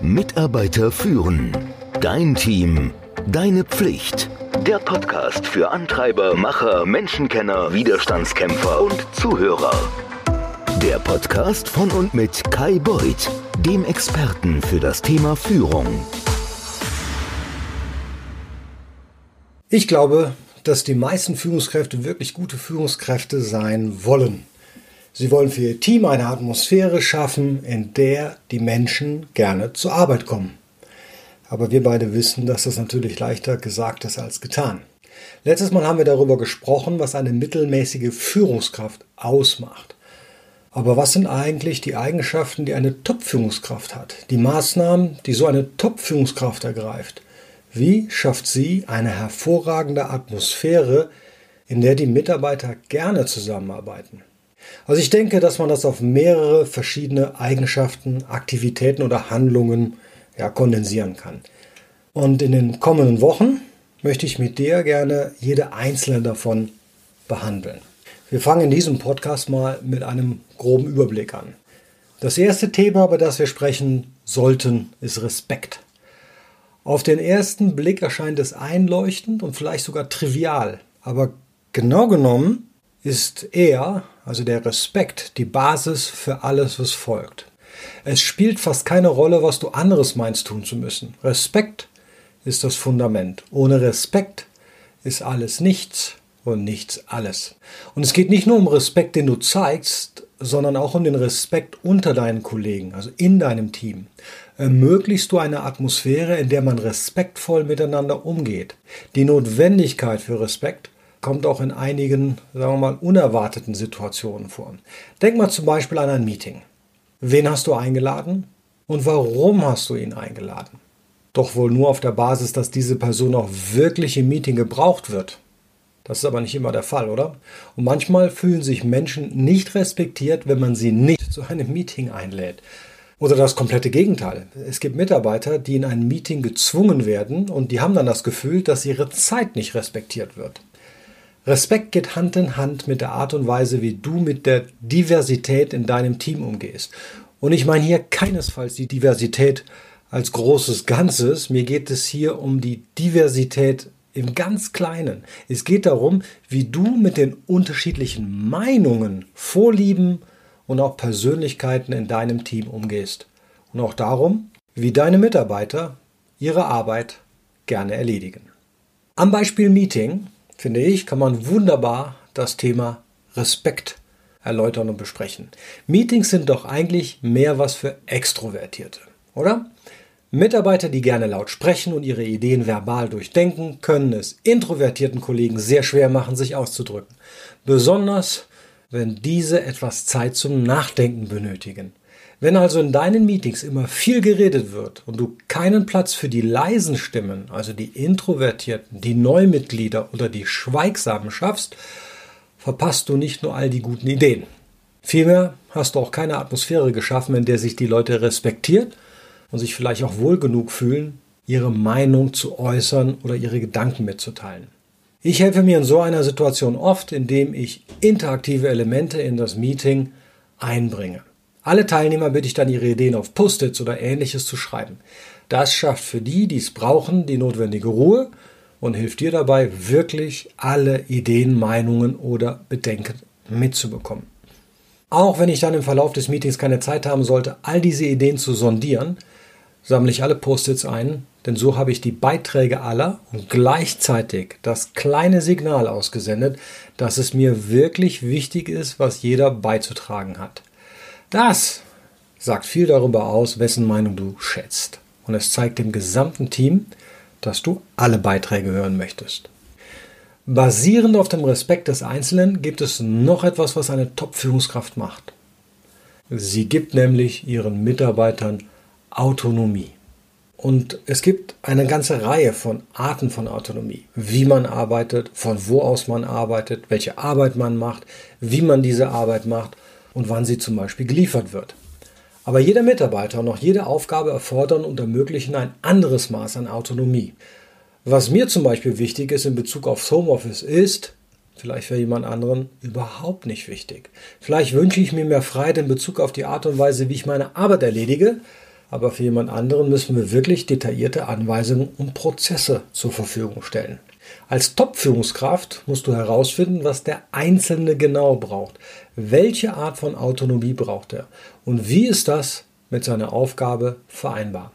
Mitarbeiter führen. Dein Team. Deine Pflicht. Der Podcast für Antreiber, Macher, Menschenkenner, Widerstandskämpfer und Zuhörer. Der Podcast von und mit Kai Beuth, dem Experten für das Thema Führung. Ich glaube, dass die meisten Führungskräfte wirklich gute Führungskräfte sein wollen. Sie wollen für ihr Team eine Atmosphäre schaffen, in der die Menschen gerne zur Arbeit kommen. Aber wir beide wissen, dass das natürlich leichter gesagt ist als getan. Letztes Mal haben wir darüber gesprochen, was eine mittelmäßige Führungskraft ausmacht. Aber was sind eigentlich die Eigenschaften, die eine Top-Führungskraft hat? Die Maßnahmen, die so eine Top-Führungskraft ergreift? Wie schafft sie eine hervorragende Atmosphäre, in der die Mitarbeiter gerne zusammenarbeiten? Also ich denke, dass man das auf mehrere verschiedene Eigenschaften, Aktivitäten oder Handlungen ja, kondensieren kann. Und in den kommenden Wochen möchte ich mit dir gerne jede einzelne davon behandeln. Wir fangen in diesem Podcast mal mit einem groben Überblick an. Das erste Thema, über das wir sprechen sollten, ist Respekt. Auf den ersten Blick erscheint es einleuchtend und vielleicht sogar trivial, aber genau genommen ist er, also der Respekt, die Basis für alles, was folgt. Es spielt fast keine Rolle, was du anderes meinst tun zu müssen. Respekt ist das Fundament. Ohne Respekt ist alles nichts und nichts alles. Und es geht nicht nur um Respekt, den du zeigst, sondern auch um den Respekt unter deinen Kollegen, also in deinem Team. Ermöglichst du eine Atmosphäre, in der man respektvoll miteinander umgeht. Die Notwendigkeit für Respekt kommt auch in einigen, sagen wir mal, unerwarteten Situationen vor. Denk mal zum Beispiel an ein Meeting. Wen hast du eingeladen und warum hast du ihn eingeladen? Doch wohl nur auf der Basis, dass diese Person auch wirklich im Meeting gebraucht wird. Das ist aber nicht immer der Fall, oder? Und manchmal fühlen sich Menschen nicht respektiert, wenn man sie nicht zu einem Meeting einlädt. Oder das komplette Gegenteil. Es gibt Mitarbeiter, die in ein Meeting gezwungen werden und die haben dann das Gefühl, dass ihre Zeit nicht respektiert wird. Respekt geht Hand in Hand mit der Art und Weise, wie du mit der Diversität in deinem Team umgehst. Und ich meine hier keinesfalls die Diversität als großes Ganzes. Mir geht es hier um die Diversität im ganz Kleinen. Es geht darum, wie du mit den unterschiedlichen Meinungen, Vorlieben und auch Persönlichkeiten in deinem Team umgehst. Und auch darum, wie deine Mitarbeiter ihre Arbeit gerne erledigen. Am Beispiel Meeting finde ich, kann man wunderbar das Thema Respekt erläutern und besprechen. Meetings sind doch eigentlich mehr was für Extrovertierte, oder? Mitarbeiter, die gerne laut sprechen und ihre Ideen verbal durchdenken, können es introvertierten Kollegen sehr schwer machen, sich auszudrücken. Besonders, wenn diese etwas Zeit zum Nachdenken benötigen. Wenn also in deinen Meetings immer viel geredet wird und du keinen Platz für die leisen Stimmen, also die Introvertierten, die Neumitglieder oder die Schweigsamen schaffst, verpasst du nicht nur all die guten Ideen. Vielmehr hast du auch keine Atmosphäre geschaffen, in der sich die Leute respektiert und sich vielleicht auch wohl genug fühlen, ihre Meinung zu äußern oder ihre Gedanken mitzuteilen. Ich helfe mir in so einer Situation oft, indem ich interaktive Elemente in das Meeting einbringe. Alle Teilnehmer bitte ich dann ihre Ideen auf Post-its oder ähnliches zu schreiben. Das schafft für die, die es brauchen, die notwendige Ruhe und hilft dir dabei, wirklich alle Ideen, Meinungen oder Bedenken mitzubekommen. Auch wenn ich dann im Verlauf des Meetings keine Zeit haben sollte, all diese Ideen zu sondieren, sammle ich alle Post-its ein, denn so habe ich die Beiträge aller und gleichzeitig das kleine Signal ausgesendet, dass es mir wirklich wichtig ist, was jeder beizutragen hat. Das sagt viel darüber aus, wessen Meinung du schätzt. Und es zeigt dem gesamten Team, dass du alle Beiträge hören möchtest. Basierend auf dem Respekt des Einzelnen gibt es noch etwas, was eine Top-Führungskraft macht. Sie gibt nämlich ihren Mitarbeitern Autonomie. Und es gibt eine ganze Reihe von Arten von Autonomie. Wie man arbeitet, von wo aus man arbeitet, welche Arbeit man macht, wie man diese Arbeit macht und wann sie zum Beispiel geliefert wird. Aber jeder Mitarbeiter und auch jede Aufgabe erfordern und ermöglichen ein anderes Maß an Autonomie. Was mir zum Beispiel wichtig ist in Bezug aufs Homeoffice ist, vielleicht für jemand anderen überhaupt nicht wichtig. Vielleicht wünsche ich mir mehr Freiheit in Bezug auf die Art und Weise, wie ich meine Arbeit erledige, aber für jemand anderen müssen wir wirklich detaillierte Anweisungen und Prozesse zur Verfügung stellen. Als Top-Führungskraft musst du herausfinden, was der Einzelne genau braucht. Welche Art von Autonomie braucht er? Und wie ist das mit seiner Aufgabe vereinbar?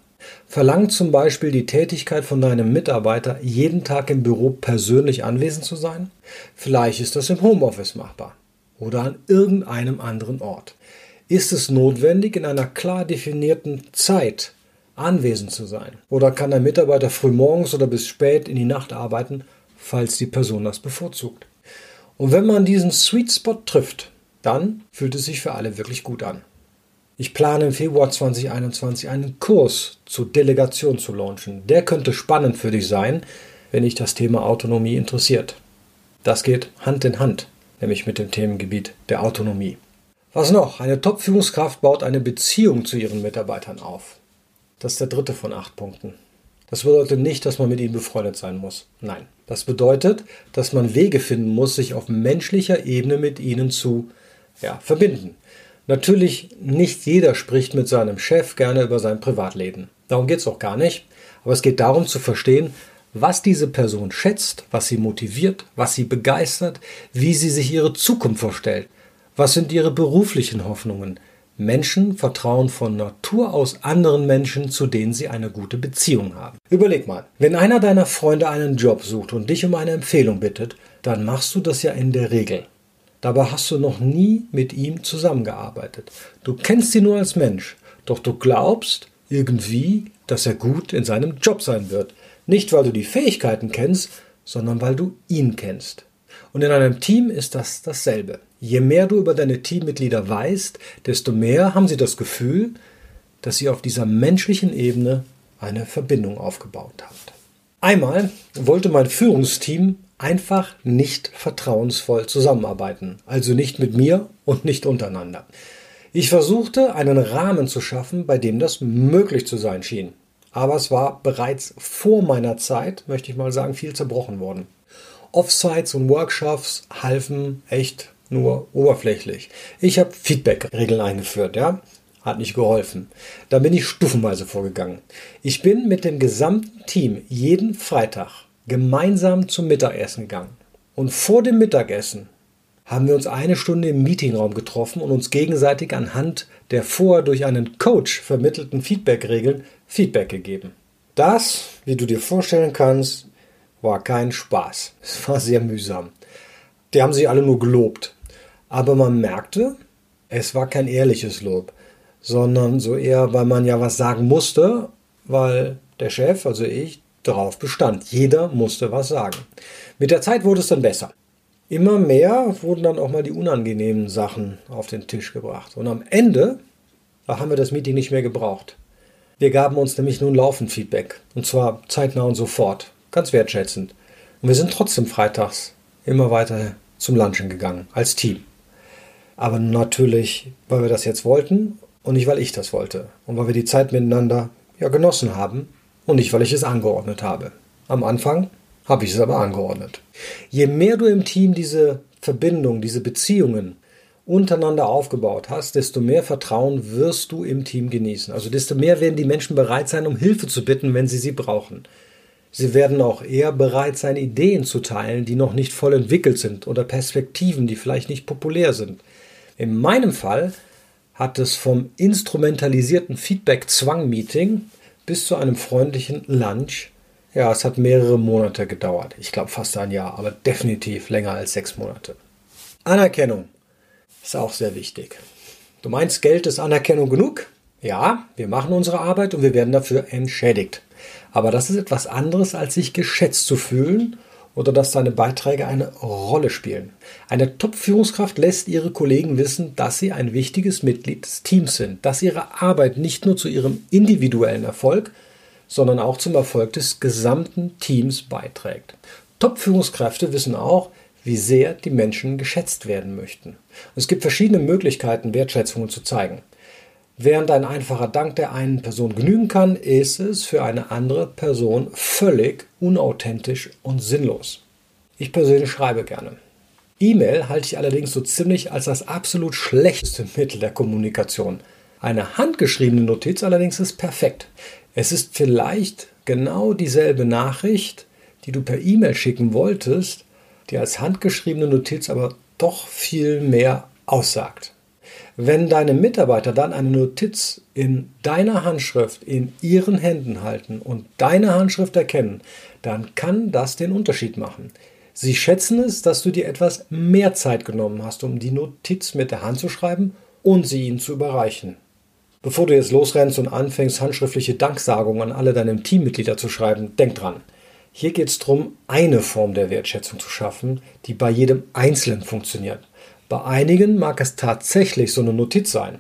Verlangt zum Beispiel die Tätigkeit von deinem Mitarbeiter, jeden Tag im Büro persönlich anwesend zu sein? Vielleicht ist das im Homeoffice machbar oder an irgendeinem anderen Ort. Ist es notwendig, in einer klar definierten Zeit anwesend zu sein? Oder kann der Mitarbeiter früh morgens oder bis spät in die Nacht arbeiten, falls die Person das bevorzugt? Und wenn man diesen Sweet Spot trifft, dann fühlt es sich für alle wirklich gut an. Ich plane im Februar 2021 einen Kurs zur Delegation zu launchen. Der könnte spannend für dich sein, wenn dich das Thema Autonomie interessiert. Das geht Hand in Hand, nämlich mit dem Themengebiet der Autonomie. Was noch? Eine Top-Führungskraft baut eine Beziehung zu ihren Mitarbeitern auf. Das ist der dritte von acht Punkten. Das bedeutet nicht, dass man mit ihnen befreundet sein muss. Nein. Das bedeutet, dass man Wege finden muss, sich auf menschlicher Ebene mit ihnen zu ja, verbinden. Natürlich, nicht jeder spricht mit seinem Chef gerne über sein Privatleben. Darum geht es auch gar nicht. Aber es geht darum zu verstehen, was diese Person schätzt, was sie motiviert, was sie begeistert, wie sie sich ihre Zukunft vorstellt. Was sind ihre beruflichen Hoffnungen? Menschen vertrauen von Natur aus anderen Menschen, zu denen sie eine gute Beziehung haben. Überleg mal, wenn einer deiner Freunde einen Job sucht und dich um eine Empfehlung bittet, dann machst du das ja in der Regel. Dabei hast du noch nie mit ihm zusammengearbeitet. Du kennst ihn nur als Mensch, doch du glaubst irgendwie, dass er gut in seinem Job sein wird. Nicht, weil du die Fähigkeiten kennst, sondern weil du ihn kennst. Und in einem Team ist das dasselbe. Je mehr du über deine Teammitglieder weißt, desto mehr haben sie das Gefühl, dass sie auf dieser menschlichen Ebene eine Verbindung aufgebaut habt. Einmal wollte mein Führungsteam einfach nicht vertrauensvoll zusammenarbeiten. Also nicht mit mir und nicht untereinander. Ich versuchte, einen Rahmen zu schaffen, bei dem das möglich zu sein schien. Aber es war bereits vor meiner Zeit, möchte ich mal sagen, viel zerbrochen worden. Offsites und Workshops halfen echt nur oberflächlich. Ich habe Feedback-Regeln eingeführt, ja. Hat nicht geholfen. Da bin ich stufenweise vorgegangen. Ich bin mit dem gesamten Team jeden Freitag gemeinsam zum Mittagessen gegangen. Und vor dem Mittagessen haben wir uns eine Stunde im Meetingraum getroffen und uns gegenseitig anhand der vorher durch einen Coach vermittelten Feedback-Regeln Feedback gegeben. Das, wie du dir vorstellen kannst, war kein Spaß. Es war sehr mühsam. Die haben sich alle nur gelobt. Aber man merkte, es war kein ehrliches Lob, sondern so eher, weil man ja was sagen musste, weil der Chef, also ich, darauf bestand. Jeder musste was sagen. Mit der Zeit wurde es dann besser. Immer mehr wurden dann auch mal die unangenehmen Sachen auf den Tisch gebracht. Und am Ende da haben wir das Meeting nicht mehr gebraucht. Wir gaben uns nämlich nun laufend Feedback. Und zwar zeitnah und sofort. Ganz wertschätzend. Und wir sind trotzdem freitags immer weiter zum Lunchen gegangen. Als Team. Aber natürlich, weil wir das jetzt wollten und nicht, weil ich das wollte. Und weil wir die Zeit miteinander ja genossen haben und nicht, weil ich es angeordnet habe. Am Anfang habe ich es aber angeordnet. Je mehr du im Team diese Verbindung, diese Beziehungen untereinander aufgebaut hast, desto mehr Vertrauen wirst du im Team genießen. Also desto mehr werden die Menschen bereit sein, um Hilfe zu bitten, wenn sie sie brauchen. Sie werden auch eher bereit sein, Ideen zu teilen, die noch nicht voll entwickelt sind oder Perspektiven, die vielleicht nicht populär sind. In meinem Fall hat es vom instrumentalisierten Feedback-Zwang-Meeting bis zu einem freundlichen Lunch. Ja, es hat mehrere Monate gedauert. Ich glaube fast ein Jahr, aber definitiv länger als sechs Monate. Anerkennung ist auch sehr wichtig. Du meinst, Geld ist Anerkennung genug? Ja, wir machen unsere Arbeit und wir werden dafür entschädigt. Aber das ist etwas anderes, als sich geschätzt zu fühlen oder dass deine Beiträge eine Rolle spielen. Eine Top-Führungskraft lässt ihre Kollegen wissen, dass sie ein wichtiges Mitglied des Teams sind, dass ihre Arbeit nicht nur zu ihrem individuellen Erfolg, sondern auch zum Erfolg des gesamten Teams beiträgt. Top-Führungskräfte wissen auch, wie sehr die Menschen geschätzt werden möchten. es gibt verschiedene Möglichkeiten, Wertschätzungen zu zeigen. Während ein einfacher Dank der einen Person genügen kann, ist es für eine andere Person völlig unauthentisch und sinnlos. Ich persönlich schreibe gerne. E-Mail halte ich allerdings so ziemlich als das absolut schlechteste Mittel der Kommunikation. Eine handgeschriebene Notiz allerdings ist perfekt. Es ist vielleicht genau dieselbe Nachricht, die du per E-Mail schicken wolltest, die als handgeschriebene Notiz aber doch viel mehr aussagt. Wenn deine Mitarbeiter dann eine Notiz in deiner Handschrift in ihren Händen halten und deine Handschrift erkennen, dann kann das den Unterschied machen. Sie schätzen es, dass du dir etwas mehr Zeit genommen hast, um die Notiz mit der Hand zu schreiben und sie ihnen zu überreichen. Bevor du jetzt losrennst und anfängst, handschriftliche Danksagungen an alle deine Teammitglieder zu schreiben, denk dran. Hier geht es darum, eine Form der Wertschätzung zu schaffen, die bei jedem Einzelnen funktioniert. Bei einigen mag es tatsächlich so eine Notiz sein.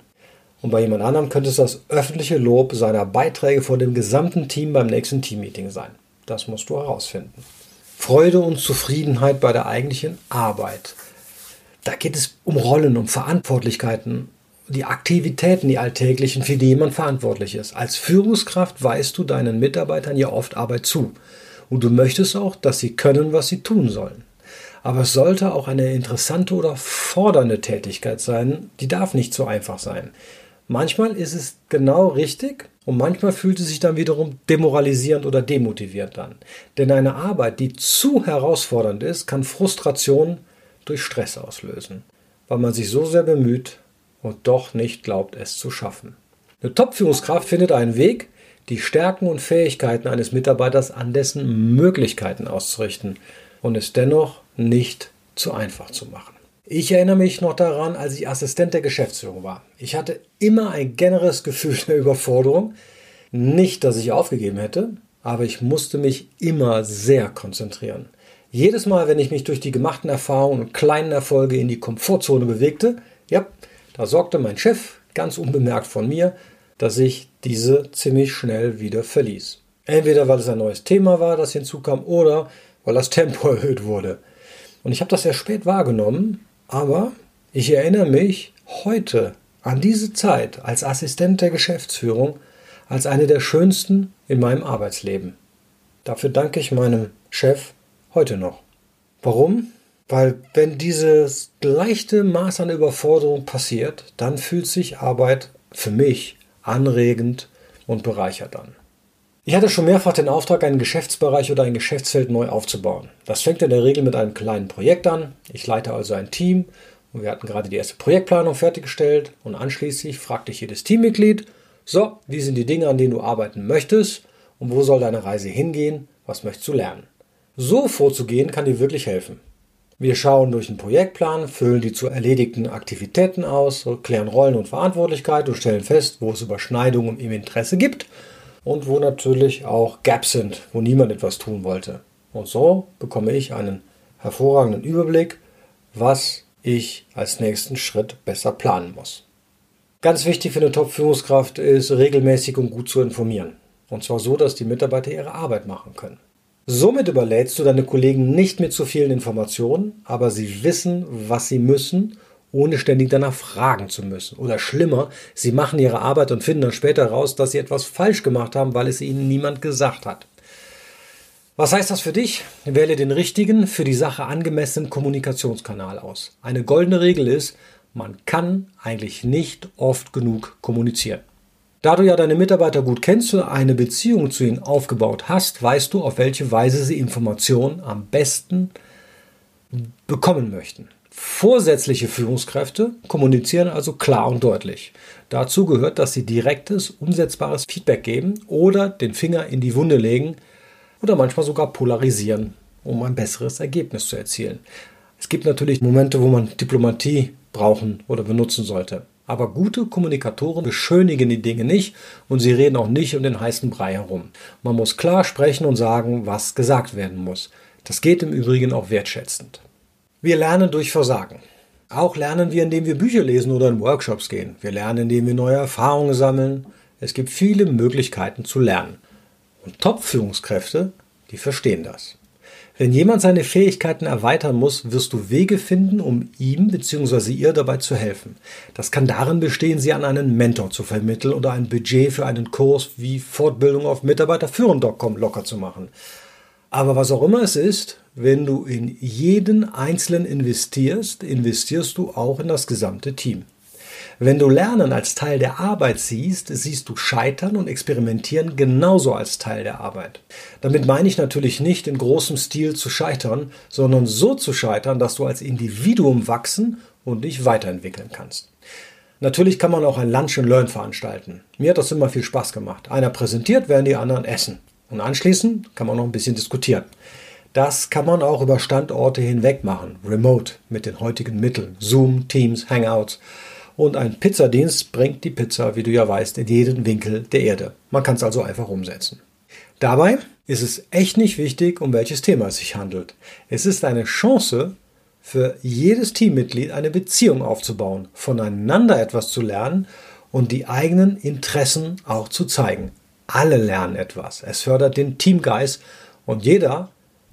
Und bei jemand anderem könnte es das öffentliche Lob seiner Beiträge vor dem gesamten Team beim nächsten Teammeeting sein. Das musst du herausfinden. Freude und Zufriedenheit bei der eigentlichen Arbeit. Da geht es um Rollen, um Verantwortlichkeiten, die Aktivitäten, die alltäglichen, für die jemand verantwortlich ist. Als Führungskraft weißt du deinen Mitarbeitern ja oft Arbeit zu. Und du möchtest auch, dass sie können, was sie tun sollen. Aber es sollte auch eine interessante oder fordernde Tätigkeit sein. Die darf nicht so einfach sein. Manchmal ist es genau richtig und manchmal fühlt es sich dann wiederum demoralisierend oder demotivierend an. Denn eine Arbeit, die zu herausfordernd ist, kann Frustration durch Stress auslösen, weil man sich so sehr bemüht und doch nicht glaubt, es zu schaffen. Eine Top-Führungskraft findet einen Weg, die Stärken und Fähigkeiten eines Mitarbeiters an dessen Möglichkeiten auszurichten und es dennoch nicht zu einfach zu machen. Ich erinnere mich noch daran, als ich Assistent der Geschäftsführung war. Ich hatte immer ein generelles Gefühl der Überforderung. Nicht, dass ich aufgegeben hätte, aber ich musste mich immer sehr konzentrieren. Jedes Mal, wenn ich mich durch die gemachten Erfahrungen und kleinen Erfolge in die Komfortzone bewegte, ja, da sorgte mein Chef ganz unbemerkt von mir, dass ich diese ziemlich schnell wieder verließ. Entweder weil es ein neues Thema war, das hinzukam, oder weil das Tempo erhöht wurde. Und ich habe das sehr spät wahrgenommen, aber ich erinnere mich heute an diese Zeit als Assistent der Geschäftsführung als eine der schönsten in meinem Arbeitsleben. Dafür danke ich meinem Chef heute noch. Warum? Weil wenn dieses leichte Maß an Überforderung passiert, dann fühlt sich Arbeit für mich anregend und bereichert an. Ich hatte schon mehrfach den Auftrag, einen Geschäftsbereich oder ein Geschäftsfeld neu aufzubauen. Das fängt in der Regel mit einem kleinen Projekt an. Ich leite also ein Team und wir hatten gerade die erste Projektplanung fertiggestellt und anschließend fragte ich jedes Teammitglied, so, wie sind die Dinge, an denen du arbeiten möchtest und wo soll deine Reise hingehen, was möchtest du lernen? So vorzugehen kann dir wirklich helfen. Wir schauen durch den Projektplan, füllen die zu erledigten Aktivitäten aus, klären Rollen und Verantwortlichkeit und stellen fest, wo es Überschneidungen im Interesse gibt und wo natürlich auch Gaps sind, wo niemand etwas tun wollte. Und so bekomme ich einen hervorragenden Überblick, was ich als nächsten Schritt besser planen muss. Ganz wichtig für eine Top-Führungskraft ist, regelmäßig und gut zu informieren. Und zwar so, dass die Mitarbeiter ihre Arbeit machen können. Somit überlädst du deine Kollegen nicht mit zu vielen Informationen, aber sie wissen, was sie müssen ohne ständig danach fragen zu müssen. Oder schlimmer, sie machen ihre Arbeit und finden dann später raus, dass sie etwas falsch gemacht haben, weil es ihnen niemand gesagt hat. Was heißt das für dich? Wähle den richtigen, für die Sache angemessenen Kommunikationskanal aus. Eine goldene Regel ist, man kann eigentlich nicht oft genug kommunizieren. Da du ja deine Mitarbeiter gut kennst und eine Beziehung zu ihnen aufgebaut hast, weißt du, auf welche Weise sie Informationen am besten bekommen möchten. Vorsätzliche Führungskräfte kommunizieren also klar und deutlich. Dazu gehört, dass sie direktes, umsetzbares Feedback geben oder den Finger in die Wunde legen oder manchmal sogar polarisieren, um ein besseres Ergebnis zu erzielen. Es gibt natürlich Momente, wo man Diplomatie brauchen oder benutzen sollte. Aber gute Kommunikatoren beschönigen die Dinge nicht und sie reden auch nicht um den heißen Brei herum. Man muss klar sprechen und sagen, was gesagt werden muss. Das geht im Übrigen auch wertschätzend. Wir lernen durch Versagen. Auch lernen wir, indem wir Bücher lesen oder in Workshops gehen. Wir lernen, indem wir neue Erfahrungen sammeln. Es gibt viele Möglichkeiten zu lernen. Und Top-Führungskräfte, die verstehen das. Wenn jemand seine Fähigkeiten erweitern muss, wirst du Wege finden, um ihm bzw. ihr dabei zu helfen. Das kann darin bestehen, sie an einen Mentor zu vermitteln oder ein Budget für einen Kurs wie Fortbildung auf Mitarbeiterführen.com locker zu machen. Aber was auch immer es ist, wenn du in jeden Einzelnen investierst, investierst du auch in das gesamte Team. Wenn du Lernen als Teil der Arbeit siehst, siehst du Scheitern und Experimentieren genauso als Teil der Arbeit. Damit meine ich natürlich nicht in großem Stil zu scheitern, sondern so zu scheitern, dass du als Individuum wachsen und dich weiterentwickeln kannst. Natürlich kann man auch ein Lunch and Learn veranstalten. Mir hat das immer viel Spaß gemacht. Einer präsentiert, während die anderen essen. Und anschließend kann man noch ein bisschen diskutieren. Das kann man auch über Standorte hinweg machen, remote mit den heutigen Mitteln, Zoom, Teams, Hangouts und ein Pizzadienst bringt die Pizza, wie du ja weißt, in jeden Winkel der Erde. Man kann es also einfach umsetzen. Dabei ist es echt nicht wichtig, um welches Thema es sich handelt. Es ist eine Chance für jedes Teammitglied eine Beziehung aufzubauen, voneinander etwas zu lernen und die eigenen Interessen auch zu zeigen. Alle lernen etwas. Es fördert den Teamgeist und jeder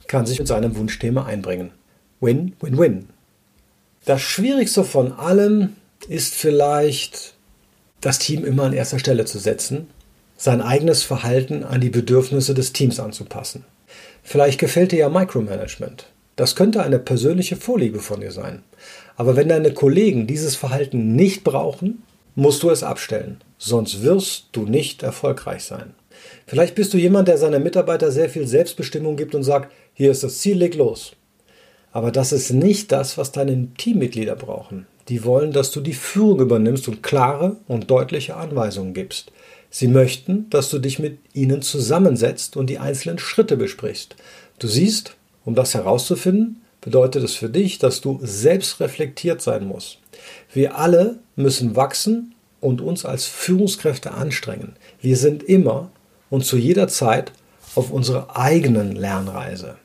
kann sich mit seinem Wunschthema einbringen. Win, win, win. Das Schwierigste von allem ist vielleicht, das Team immer an erster Stelle zu setzen, sein eigenes Verhalten an die Bedürfnisse des Teams anzupassen. Vielleicht gefällt dir ja Micromanagement. Das könnte eine persönliche Vorliebe von dir sein. Aber wenn deine Kollegen dieses Verhalten nicht brauchen, musst du es abstellen. Sonst wirst du nicht erfolgreich sein. Vielleicht bist du jemand, der seinen Mitarbeiter sehr viel Selbstbestimmung gibt und sagt, hier ist das Ziel, leg los. Aber das ist nicht das, was deine Teammitglieder brauchen. Die wollen, dass du die Führung übernimmst und klare und deutliche Anweisungen gibst. Sie möchten, dass du dich mit ihnen zusammensetzt und die einzelnen Schritte besprichst. Du siehst, um das herauszufinden, bedeutet es für dich, dass du selbst reflektiert sein musst. Wir alle müssen wachsen und uns als Führungskräfte anstrengen. Wir sind immer und zu jeder Zeit auf unserer eigenen Lernreise.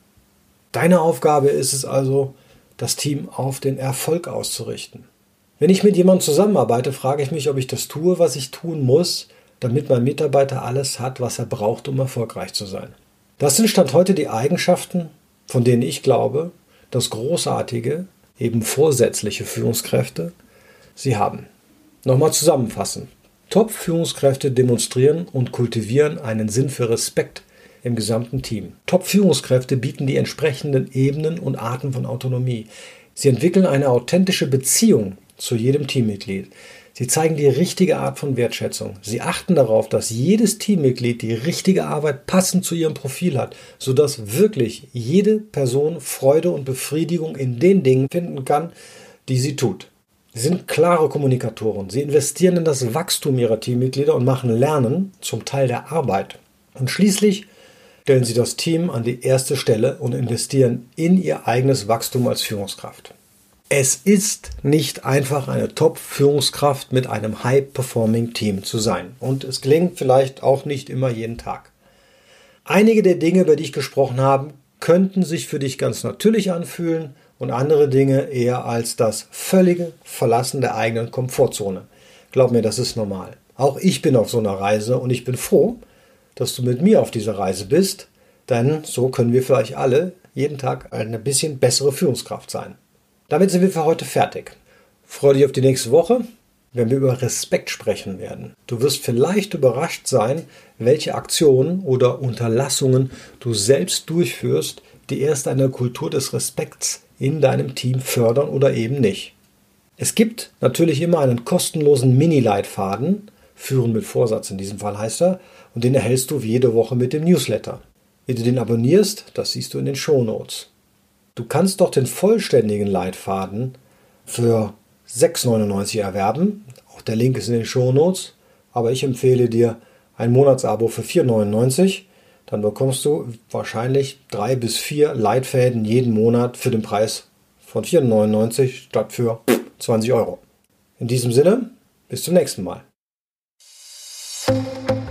Deine Aufgabe ist es also, das Team auf den Erfolg auszurichten. Wenn ich mit jemandem zusammenarbeite, frage ich mich, ob ich das tue, was ich tun muss, damit mein Mitarbeiter alles hat, was er braucht, um erfolgreich zu sein. Das sind Stand heute die Eigenschaften, von denen ich glaube, dass großartige, eben vorsätzliche Führungskräfte sie haben. Nochmal zusammenfassen. Top-Führungskräfte demonstrieren und kultivieren einen Sinn für Respekt im gesamten Team. Top-Führungskräfte bieten die entsprechenden Ebenen und Arten von Autonomie. Sie entwickeln eine authentische Beziehung zu jedem Teammitglied. Sie zeigen die richtige Art von Wertschätzung. Sie achten darauf, dass jedes Teammitglied die richtige Arbeit passend zu ihrem Profil hat, sodass wirklich jede Person Freude und Befriedigung in den Dingen finden kann, die sie tut. Sie sind klare Kommunikatoren. Sie investieren in das Wachstum ihrer Teammitglieder und machen Lernen zum Teil der Arbeit. Und schließlich stellen sie das Team an die erste Stelle und investieren in ihr eigenes Wachstum als Führungskraft. Es ist nicht einfach eine Top-Führungskraft mit einem High-Performing-Team zu sein. Und es gelingt vielleicht auch nicht immer jeden Tag. Einige der Dinge, über die ich gesprochen habe, könnten sich für dich ganz natürlich anfühlen und andere Dinge eher als das völlige Verlassen der eigenen Komfortzone. Glaub mir, das ist normal. Auch ich bin auf so einer Reise und ich bin froh, dass du mit mir auf dieser Reise bist, denn so können wir vielleicht alle jeden Tag eine bisschen bessere Führungskraft sein. Damit sind wir für heute fertig. Freue dich auf die nächste Woche, wenn wir über Respekt sprechen werden. Du wirst vielleicht überrascht sein, welche Aktionen oder Unterlassungen du selbst durchführst, die erst eine Kultur des Respekts in deinem Team fördern oder eben nicht. Es gibt natürlich immer einen kostenlosen Mini-Leitfaden, Führen mit Vorsatz in diesem Fall heißt er, und den erhältst du jede Woche mit dem Newsletter. Wie du den abonnierst, das siehst du in den Show Notes. Du kannst doch den vollständigen Leitfaden für 6,99 erwerben. Auch der Link ist in den Show Notes. Aber ich empfehle dir ein Monatsabo für 4,99 dann bekommst du wahrscheinlich drei bis vier Leitfäden jeden Monat für den Preis von 4,99 statt für 20 Euro. In diesem Sinne, bis zum nächsten Mal.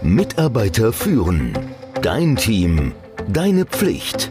Mitarbeiter führen. Dein Team. Deine Pflicht.